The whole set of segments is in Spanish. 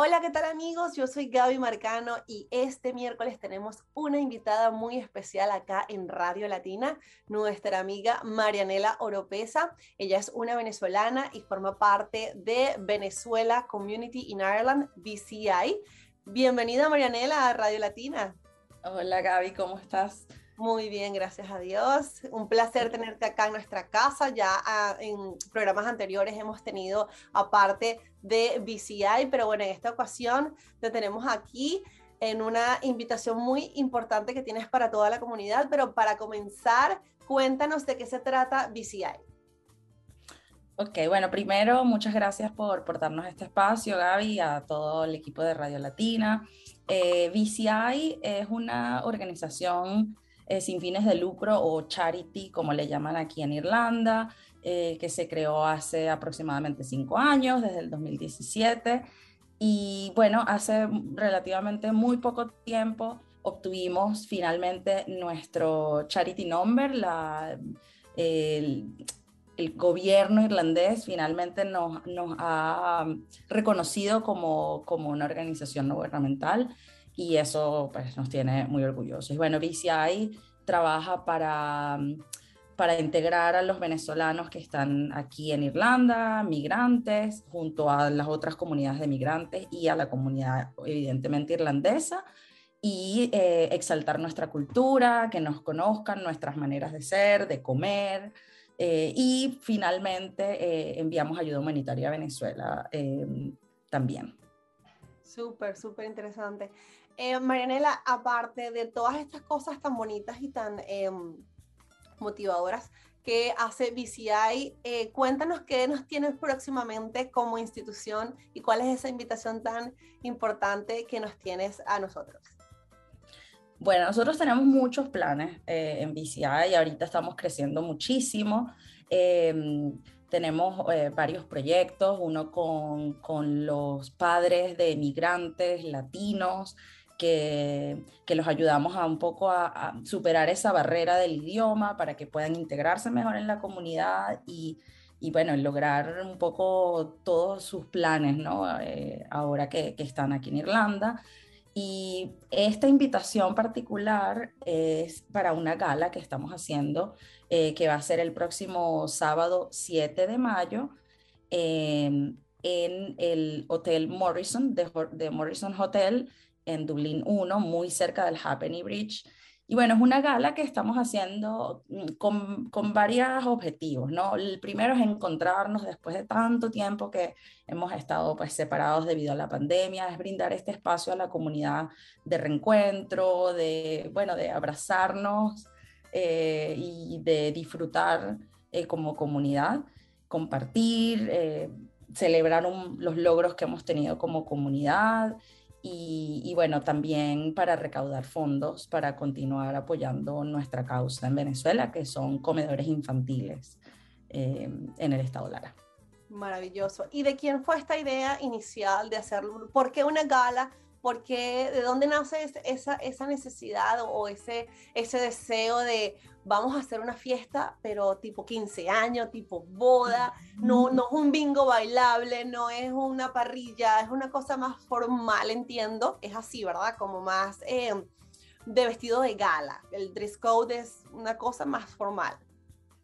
Hola, ¿qué tal amigos? Yo soy Gaby Marcano y este miércoles tenemos una invitada muy especial acá en Radio Latina, nuestra amiga Marianela Oropesa. Ella es una venezolana y forma parte de Venezuela Community in Ireland, BCI. Bienvenida Marianela a Radio Latina. Hola Gaby, ¿cómo estás? Muy bien, gracias a Dios. Un placer tenerte acá en nuestra casa. Ya ah, en programas anteriores hemos tenido aparte de BCI, pero bueno, en esta ocasión te tenemos aquí en una invitación muy importante que tienes para toda la comunidad. Pero para comenzar, cuéntanos de qué se trata BCI. Ok, bueno, primero, muchas gracias por, por darnos este espacio, Gaby, a todo el equipo de Radio Latina. Eh, BCI es una organización eh, sin fines de lucro o charity, como le llaman aquí en Irlanda, eh, que se creó hace aproximadamente cinco años, desde el 2017. Y bueno, hace relativamente muy poco tiempo obtuvimos finalmente nuestro charity number, la, el, gobierno irlandés finalmente nos, nos ha reconocido como, como, una organización no gubernamental y eso pues, nos tiene muy orgullosos. Bueno, BCI trabaja para, para integrar a los venezolanos que están aquí en Irlanda, migrantes, junto a las otras comunidades de migrantes y a la comunidad evidentemente irlandesa y eh, exaltar nuestra cultura, que nos conozcan nuestras maneras de ser, de comer. Eh, y finalmente eh, enviamos ayuda humanitaria a Venezuela también. Súper, súper interesante. Eh, Marianela, aparte de todas estas cosas tan bonitas y tan em, motivadoras que hace BCI, eh, cuéntanos qué nos tienes próximamente como institución y cuál es esa invitación tan importante que nos tienes a nosotros. Bueno, nosotros tenemos muchos planes eh, en BCI y ahorita estamos creciendo muchísimo. Em, tenemos varios proyectos, uno con, con, los padres de migrantes latinos, que, los ayudamos a un poco a, superar esa barrera del idioma para que puedan integrarse mejor en la comunidad y, bueno, lograr un poco todos sus planes, ¿no? Eh, ahora que, están aquí en Irlanda. Y esta invitación particular es para una gala que estamos haciendo, eh, que va a ser el próximo sábado 7 de mayo em, en el Hotel Morrison, de, Morrison Hotel, en Dublín 1, muy cerca del Happeny Bridge. Y bueno, es una gala que estamos haciendo mm, con, con, varios objetivos, ¿no? El primero es encontrarnos después de tanto tiempo que hemos estado pues separados debido a la pandemia, es brindar este espacio a la comunidad de reencuentro, de, bueno, de abrazarnos eh, y de disfrutar eh, como comunidad, compartir, eh, celebrar los logros que hemos tenido como comunidad y, bueno, también para recaudar fondos para continuar apoyando nuestra causa en Venezuela, que son comedores infantiles en el estado Lara. Maravilloso. ¿Y de quién fue esta idea inicial de hacerlo? ¿Por qué una gala? ¿Por qué, ¿De dónde nace esa, esa necesidad o ese, ese deseo de vamos a hacer una fiesta, pero tipo 15 años, tipo boda, no, no es un bingo bailable, no es una parrilla, es una cosa más formal, entiendo, es así, ¿verdad? Como más eh, de vestido de gala, el dress code es una cosa más formal.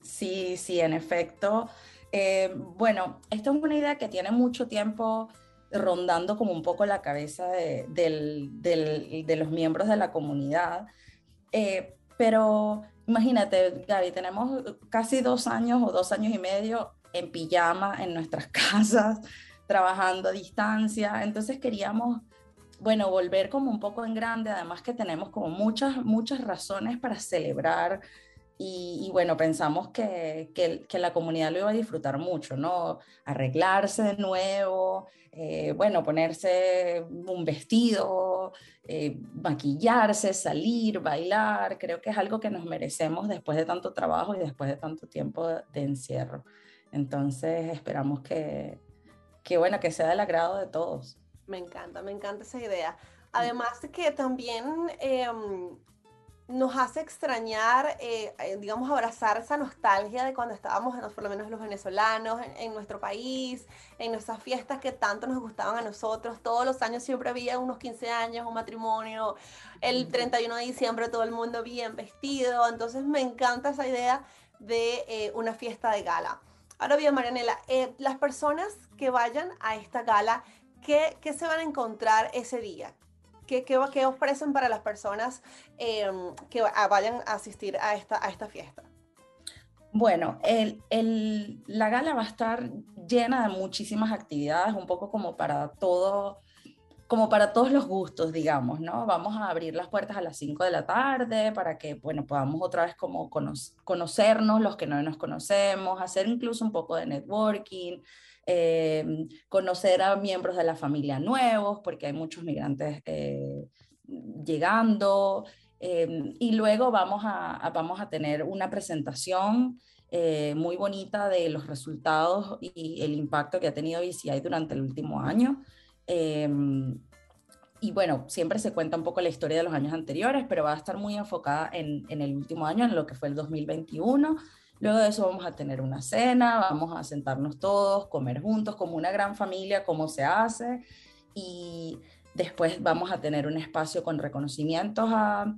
Sí, sí, en efecto. Eh, bueno, esto es una idea que tiene mucho tiempo rondando como un poco la cabeza de, de los miembros de la comunidad, eh, pero Imagínate, Gaby, tenemos casi dos años o dos años y medio en pijama en nuestras casas, trabajando a distancia. Entonces queríamos, bueno, volver como un poco en grande, además que tenemos como muchas, muchas razones para celebrar y, bueno, pensamos que, que, la comunidad lo iba a disfrutar mucho, ¿no? Arreglarse de nuevo, eh, bueno, ponerse un vestido, eh, maquillarse, salir, bailar. Creo que es algo que nos merecemos después de tanto trabajo y después de tanto tiempo de, encierro. Entonces esperamos que, que, bueno, que sea del agrado de todos. Me encanta, me encanta esa idea. Además que también... Em, nos hace extrañar, eh, eh, digamos, abrazar esa nostalgia de cuando estábamos, por lo menos los venezolanos, en, nuestro país, en nuestras fiestas que tanto nos gustaban a nosotros. Todos los años siempre había unos 15 años, un matrimonio, el 31 de diciembre todo el mundo bien vestido. Entonces me encanta esa idea de eh, una fiesta de gala. Ahora bien, Marianela, las personas que vayan a esta gala, ¿qué, ¿qué se van a encontrar ese día? ¿Qué, qué, ofrecen para las personas em, que vayan a asistir a esta, a esta fiesta? Bueno, el, el, la gala va a estar llena de muchísimas actividades, un poco como para todo, como para todos los gustos, digamos, ¿no? Vamos a abrir las puertas a las 5 de la tarde para que, bueno, podamos otra vez como conocernos los que no nos conocemos, hacer incluso un poco de networking, Em, conocer a miembros de la familia nuevos, porque hay muchos migrantes eh, llegando. Em, y luego vamos a, vamos a tener una presentación eh, muy bonita de los resultados y el impacto que ha tenido BCI durante el último año. Em, y bueno, siempre se cuenta un poco la historia de los años anteriores, pero va a estar muy enfocada en, el último año, en lo que fue el 2021. Luego de eso vamos a tener una cena, vamos a sentarnos todos, comer juntos como una gran familia, como se hace. Y después vamos a tener un espacio con reconocimientos a,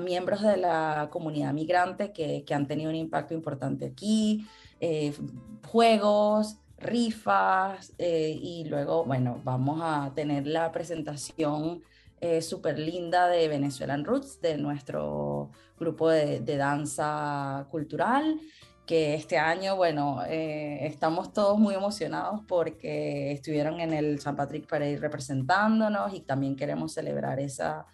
miembros de la comunidad migrante que, han tenido un impacto importante aquí, eh, juegos, rifas eh, y luego, bueno, vamos a tener la presentación eh, súper linda de Venezuelan Roots, de nuestro grupo de, danza cultural, que este año, bueno, eh, estamos todos muy emocionados porque estuvieron en el San Patrick Parade representándonos y también queremos celebrar esa,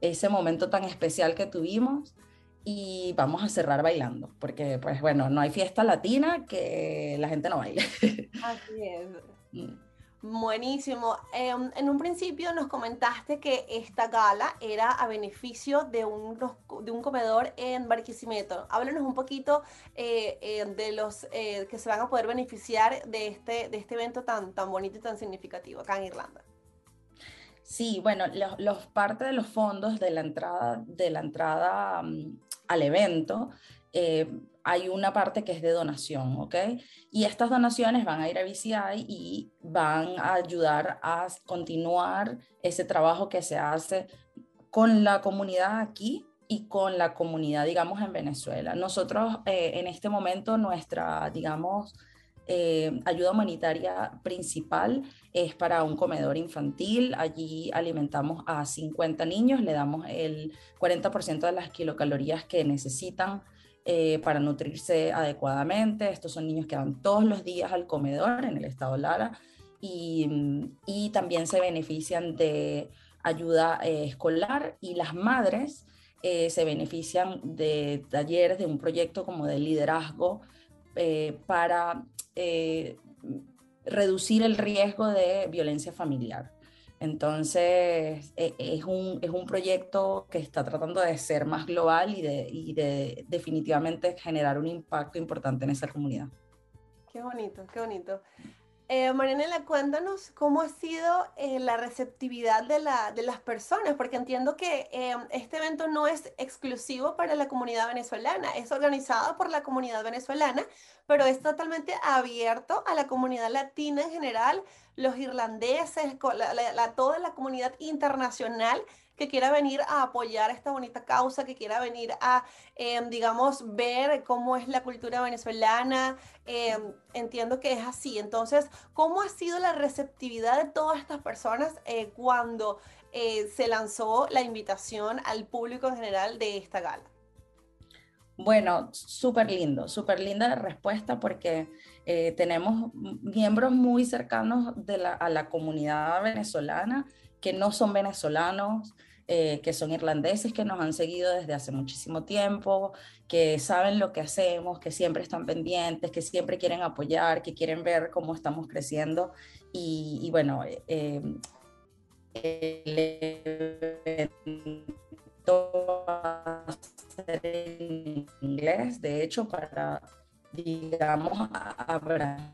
ese momento tan especial que tuvimos y vamos a cerrar bailando, porque pues bueno, no hay fiesta latina que la gente no baile. Así es. Mm. Buenísimo. Em, en un principio nos comentaste que esta gala era a beneficio de un, de un comedor en Barquisimeto. Háblanos un poquito eh, eh, de los eh, que se van a poder beneficiar de este, de este evento tan, tan bonito y tan significativo acá en Irlanda. Sí, bueno, los, parte de los fondos de la entrada, de la entrada mm, al evento hay una parte que es de donación, ¿ok? Y estas donaciones van a ir a BCI y van a ayudar a continuar ese trabajo que se hace con la comunidad aquí y con la comunidad, digamos, en Venezuela. Nosotros eh, en este momento nuestra, digamos, eh, ayuda humanitaria principal es para un comedor infantil. Allí alimentamos a 50 niños, le damos el 40% de las kilocalorías que necesitan eh, para nutrirse adecuadamente. Estos son niños que van todos los días al comedor en el estado Lara y, y también se benefician de ayuda eh, escolar y las madres eh, se benefician de talleres, de un proyecto como de liderazgo para reducir el riesgo de violencia familiar. Entonces, e, es un, es un proyecto que está tratando de ser más global y de, y de definitivamente generar un impacto importante en esa comunidad. Qué bonito, qué bonito. Eh, cuéntanos cómo ha sido eh, la receptividad de, la, las personas, porque entiendo que eh, este evento no es exclusivo para la comunidad venezolana, es organizado por la comunidad venezolana, pero es totalmente abierto a la comunidad latina en general, los irlandeses, la, toda la comunidad internacional que quiera venir a apoyar esta bonita causa, que quiera venir a, em, digamos, ver cómo es la cultura venezolana. Em, entiendo que es así. Entonces, ¿cómo ha sido la receptividad de todas estas personas eh, cuando eh, se lanzó la invitación al público en general de esta gala? Bueno, súper lindo, súper linda la respuesta porque eh, tenemos miembros muy cercanos a la comunidad venezolana que no son venezolanos, eh, que son irlandeses, que nos han seguido desde hace muchísimo tiempo, que saben lo que hacemos, que siempre están pendientes, que siempre quieren apoyar, que quieren ver cómo estamos creciendo. Y, bueno, eh, el evento va a ser en inglés, de hecho, para, digamos, abrazar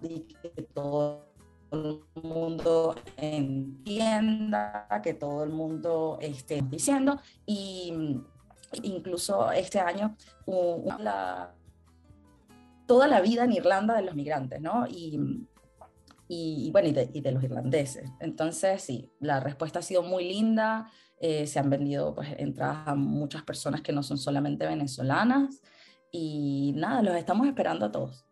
y que todo el mundo entienda, que todo el mundo esté diciendo y mm, incluso este año toda la vida en Irlanda de los migrantes, ¿no? Y, y bueno, y de, los irlandeses. Entonces, sí, la respuesta ha sido muy linda. Eh, se han vendido pues, entradas a muchas personas que no son solamente venezolanas. Y nada, los estamos esperando a todos.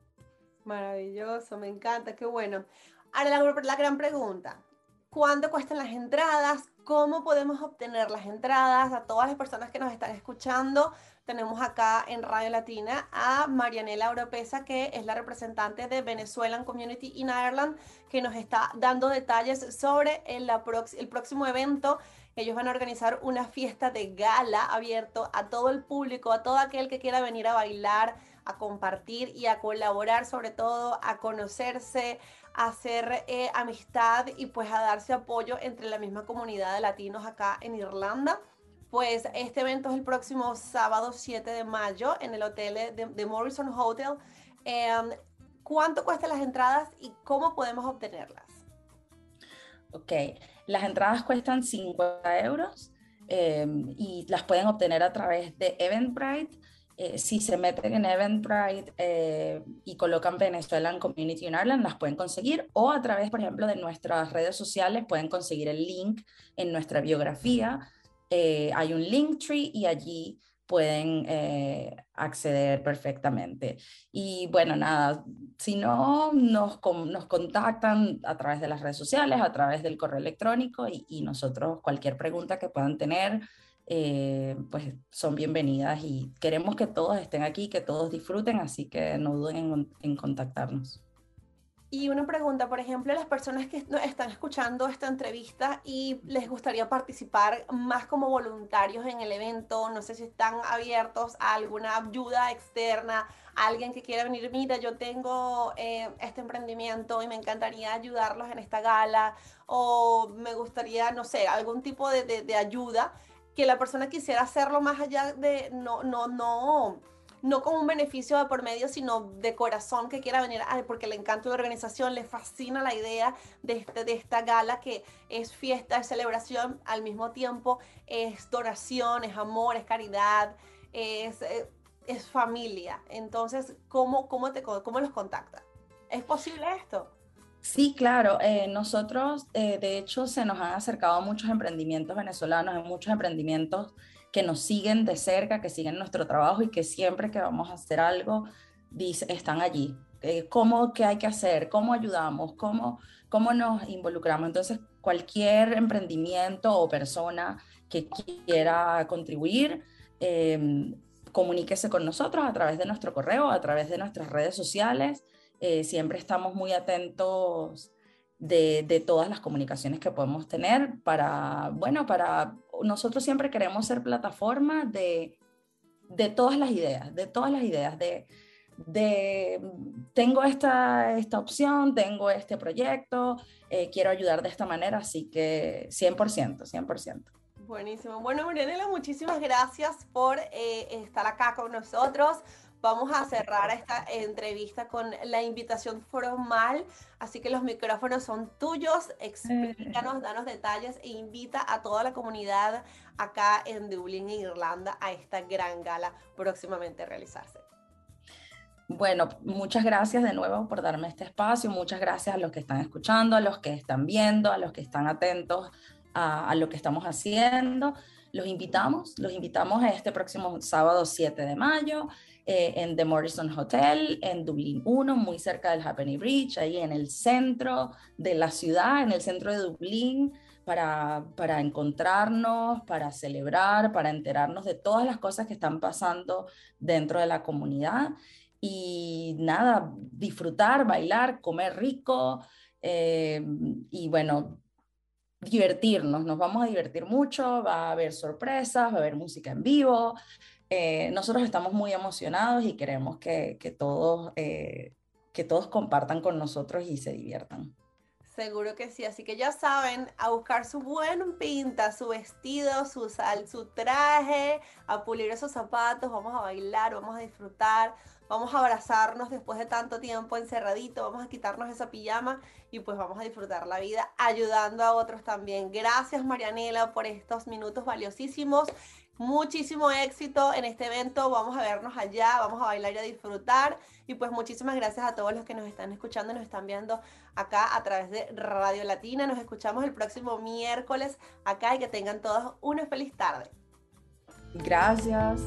Maravilloso, me encanta, qué bueno. Ahora la, gran pregunta, ¿cuánto cuestan las entradas? ¿Cómo podemos obtener las entradas? A todas las personas que nos están escuchando, tenemos acá en Radio Latina a Marianela Europeza, que es la representante de Venezuelan Community in Ireland, que nos está dando detalles sobre el, el próximo evento. Ellos van a organizar una fiesta de gala abierto a todo el público, a todo aquel que quiera venir a bailar, a compartir y a colaborar, sobre todo a conocerse, hacer eh, amistad y pues a darse apoyo entre la misma comunidad de latinos acá en Irlanda. Pues este evento es el próximo sábado 7 de mayo en el hotel de, Morrison Hotel. Em, ¿Cuánto cuestan las entradas y cómo podemos obtenerlas? Ok, las entradas cuestan 50 euros em, y las pueden obtener a través de Eventbrite eh, si se meten en Eventbrite eh, y colocan Venezuelan Community in Ireland, las pueden conseguir o a través, por ejemplo, de nuestras redes sociales pueden conseguir el link en nuestra biografía. Eh, hay un link tree y allí pueden acceder perfectamente. Y bueno, nada, si no, nos, nos, contactan a través de las redes sociales, a través del correo electrónico y, y nosotros cualquier pregunta que puedan tener, eh, pues son bienvenidas y queremos que todos estén aquí, que todos disfruten, así que no duden en, contactarnos. Y una pregunta, por ejemplo, las personas que están escuchando esta entrevista y les gustaría participar más como voluntarios en el evento, no sé si están abiertos a alguna ayuda externa, alguien que quiera venir, mira, yo tengo eh, este emprendimiento y me encantaría ayudarlos en esta gala, o me gustaría, no sé, algún tipo de, de ayuda que la persona quisiera hacerlo más allá de, no, no, no, no como un beneficio de por medio, sino de corazón que quiera venir, porque le encanta la organización, le fascina la idea de, este, de esta gala que es fiesta, es celebración, al mismo tiempo es donación, es amor, es caridad, es, eh, es familia. Entonces, ¿cómo, cómo, te, ¿cómo los contacta? ¿Es posible esto? Sí, claro. Eh, nosotros, eh, de hecho, se nos han acercado muchos emprendimientos venezolanos, hay muchos emprendimientos que nos siguen de cerca, que siguen nuestro trabajo y que siempre que vamos a hacer algo, dice, están allí. Eh, ¿Cómo qué hay que hacer? ¿Cómo ayudamos? ¿Cómo, ¿Cómo nos involucramos? Entonces, cualquier emprendimiento o persona que quiera contribuir, em, comuníquese con nosotros a través de nuestro correo, a través de nuestras redes sociales. Eh, siempre estamos muy atentos de, todas las comunicaciones que podemos tener para, bueno, para, nosotros siempre queremos ser plataforma de, todas las ideas, de todas las ideas, de, tengo esta, esta opción, tengo este proyecto, eh, quiero ayudar de esta manera, así que 100%, 100%. Buenísimo. Bueno, Marianela, muchísimas gracias por eh, estar acá con nosotros. Vamos a cerrar esta entrevista con la invitación formal, así que los micrófonos son tuyos. Explícanos, danos detalles e invita a toda la comunidad acá en Dublín, Irlanda, a esta gran gala próximamente a realizarse. Bueno, muchas gracias de nuevo por darme este espacio. Muchas gracias a los que están escuchando, a los que están viendo, a los que están atentos a, a lo que estamos haciendo. Los invitamos, los invitamos a este próximo sábado 7 de mayo. Eh, en The Morrison Hotel, en Dublín 1, muy cerca del Happy Bridge, ahí en el centro de la ciudad, en el centro de Dublín, para, para encontrarnos, para celebrar, para enterarnos de todas las cosas que están pasando dentro de la comunidad. Y nada, disfrutar, bailar, comer rico eh, y bueno, divertirnos, nos vamos a divertir mucho, va a haber sorpresas, va a haber música en vivo, eh, nosotros estamos muy emocionados y queremos que, que todos, eh, que todos compartan con nosotros y se diviertan. Seguro que sí, así que ya saben, a buscar su buen pinta, su vestido, su, sal, su traje, a pulir esos zapatos, vamos a bailar, vamos a disfrutar, vamos a abrazarnos después de tanto tiempo encerradito, vamos a quitarnos esa pijama y pues vamos a disfrutar la vida ayudando a otros también. Gracias Marianela por estos minutos valiosísimos. Muchísimo éxito en este evento. Vamos a vernos allá, vamos a bailar y a disfrutar. Y pues muchísimas gracias a todos los que nos están escuchando, nos están viendo acá a través de Radio Latina. Nos escuchamos el próximo miércoles acá y que tengan todos una feliz tarde. Gracias.